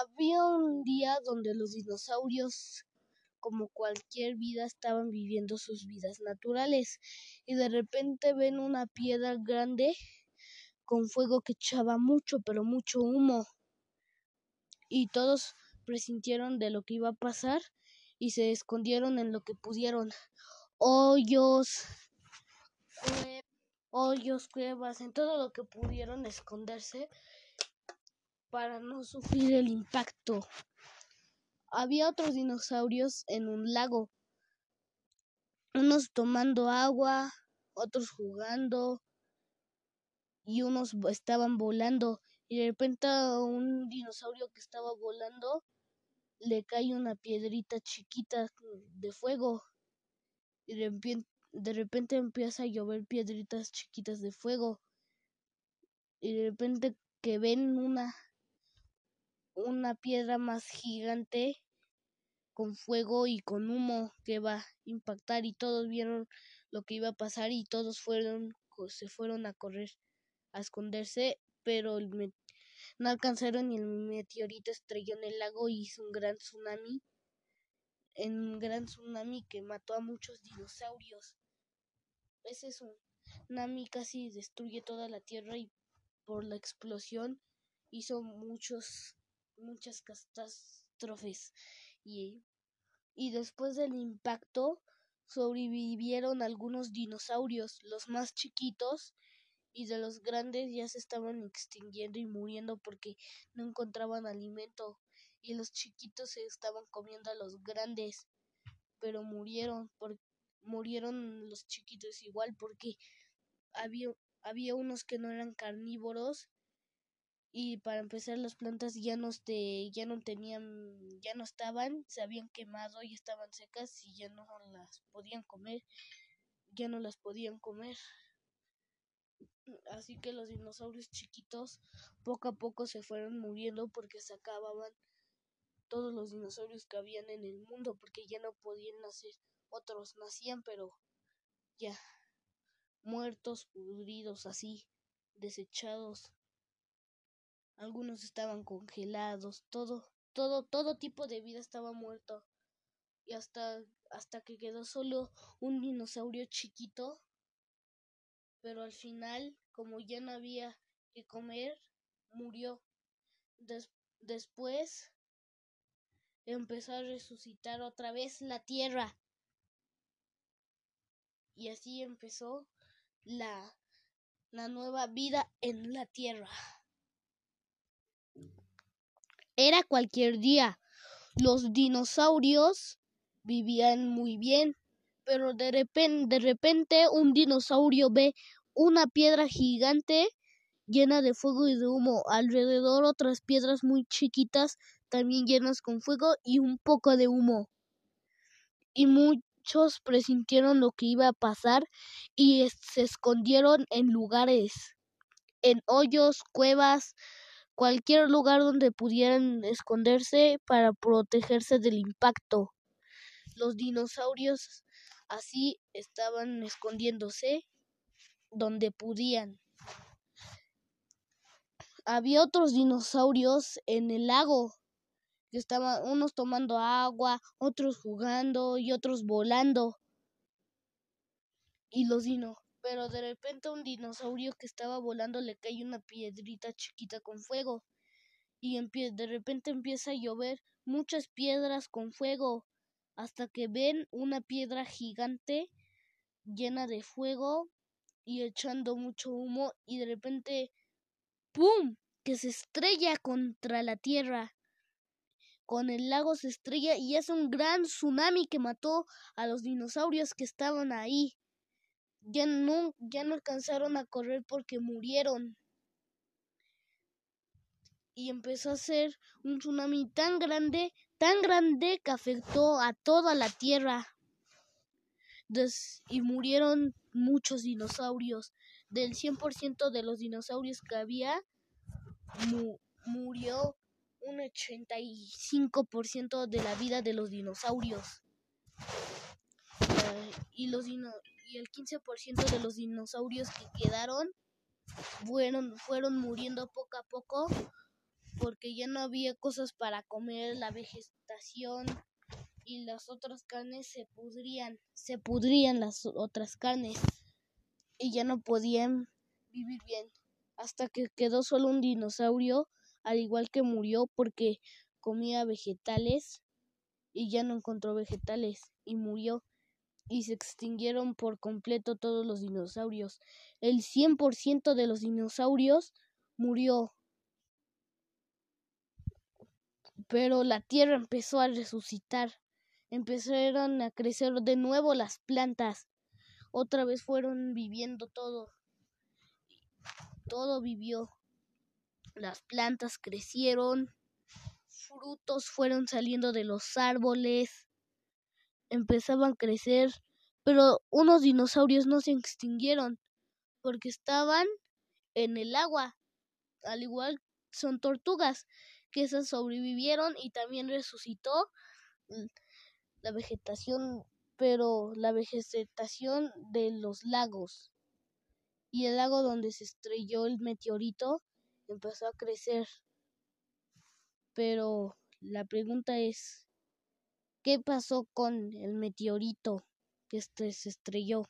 Había un día donde los dinosaurios, como cualquier vida, estaban viviendo sus vidas naturales y de repente ven una piedra grande con fuego que echaba mucho, pero mucho humo. Y todos presintieron de lo que iba a pasar y se escondieron en lo que pudieron. Hoyos, hoyos, cuevas, en todo lo que pudieron esconderse para no sufrir el impacto. Había otros dinosaurios en un lago, unos tomando agua, otros jugando y unos estaban volando. Y de repente a un dinosaurio que estaba volando le cae una piedrita chiquita de fuego. Y de repente, de repente empieza a llover piedritas chiquitas de fuego. Y de repente que ven una una piedra más gigante con fuego y con humo que va a impactar y todos vieron lo que iba a pasar y todos fueron se fueron a correr a esconderse pero no alcanzaron y el meteorito estrelló en el lago y hizo un gran tsunami en un gran tsunami que mató a muchos dinosaurios. Ese tsunami casi destruye toda la tierra y por la explosión hizo muchos muchas catástrofes y, y después del impacto sobrevivieron algunos dinosaurios, los más chiquitos y de los grandes ya se estaban extinguiendo y muriendo porque no encontraban alimento y los chiquitos se estaban comiendo a los grandes pero murieron por, murieron los chiquitos igual porque había había unos que no eran carnívoros y para empezar las plantas ya no este, ya no tenían ya no estaban se habían quemado y estaban secas y ya no las podían comer ya no las podían comer. Así que los dinosaurios chiquitos poco a poco se fueron muriendo porque se acababan todos los dinosaurios que habían en el mundo porque ya no podían nacer. Otros nacían pero ya muertos pudridos así desechados algunos estaban congelados, todo, todo, todo tipo de vida estaba muerto. Y hasta, hasta que quedó solo un dinosaurio chiquito. Pero al final, como ya no había que comer, murió. después empezó a resucitar otra vez la tierra. Y así empezó la, la nueva vida en la tierra. Era cualquier día. Los dinosaurios vivían muy bien, pero de repente, de repente un dinosaurio ve una piedra gigante llena de fuego y de humo, alrededor otras piedras muy chiquitas también llenas con fuego y un poco de humo. Y muchos presintieron lo que iba a pasar y se escondieron en lugares, en hoyos, cuevas, cualquier lugar donde pudieran esconderse para protegerse del impacto. Los dinosaurios así estaban escondiéndose donde podían. Había otros dinosaurios en el lago que estaban unos tomando agua, otros jugando y otros volando. Y los dino pero de repente a un dinosaurio que estaba volando le cae una piedrita chiquita con fuego y de repente empieza a llover muchas piedras con fuego hasta que ven una piedra gigante llena de fuego y echando mucho humo y de repente ¡pum! que se estrella contra la tierra. Con el lago se estrella y es un gran tsunami que mató a los dinosaurios que estaban ahí ya no, ya no alcanzaron a correr porque murieron. Y empezó a ser un tsunami tan grande, tan grande que afectó a toda la tierra. y murieron muchos dinosaurios. Del 100% de los dinosaurios que había, murió un 85% de la vida de los dinosaurios. Y los y el 15% de los dinosaurios que quedaron fueron, fueron muriendo poco a poco porque ya no había cosas para comer, la vegetación y las otras carnes se pudrían, se pudrían las otras carnes y ya no podían vivir bien, hasta que quedó solo un dinosaurio, al igual que murió porque comía vegetales y ya no encontró vegetales y murió y se extinguieron por completo todos los dinosaurios. El 100% de los dinosaurios murió. Pero la tierra empezó a resucitar. Empezaron a crecer de nuevo las plantas. Otra vez fueron viviendo todo. Todo vivió. Las plantas crecieron. Frutos fueron saliendo de los árboles empezaban a crecer, pero unos dinosaurios no se extinguieron porque estaban en el agua. Al igual son tortugas que esas sobrevivieron y también resucitó la vegetación, pero la vegetación de los lagos. Y el lago donde se estrelló el meteorito empezó a crecer. Pero la pregunta es, ¿Qué pasó con el meteorito que este se estrelló?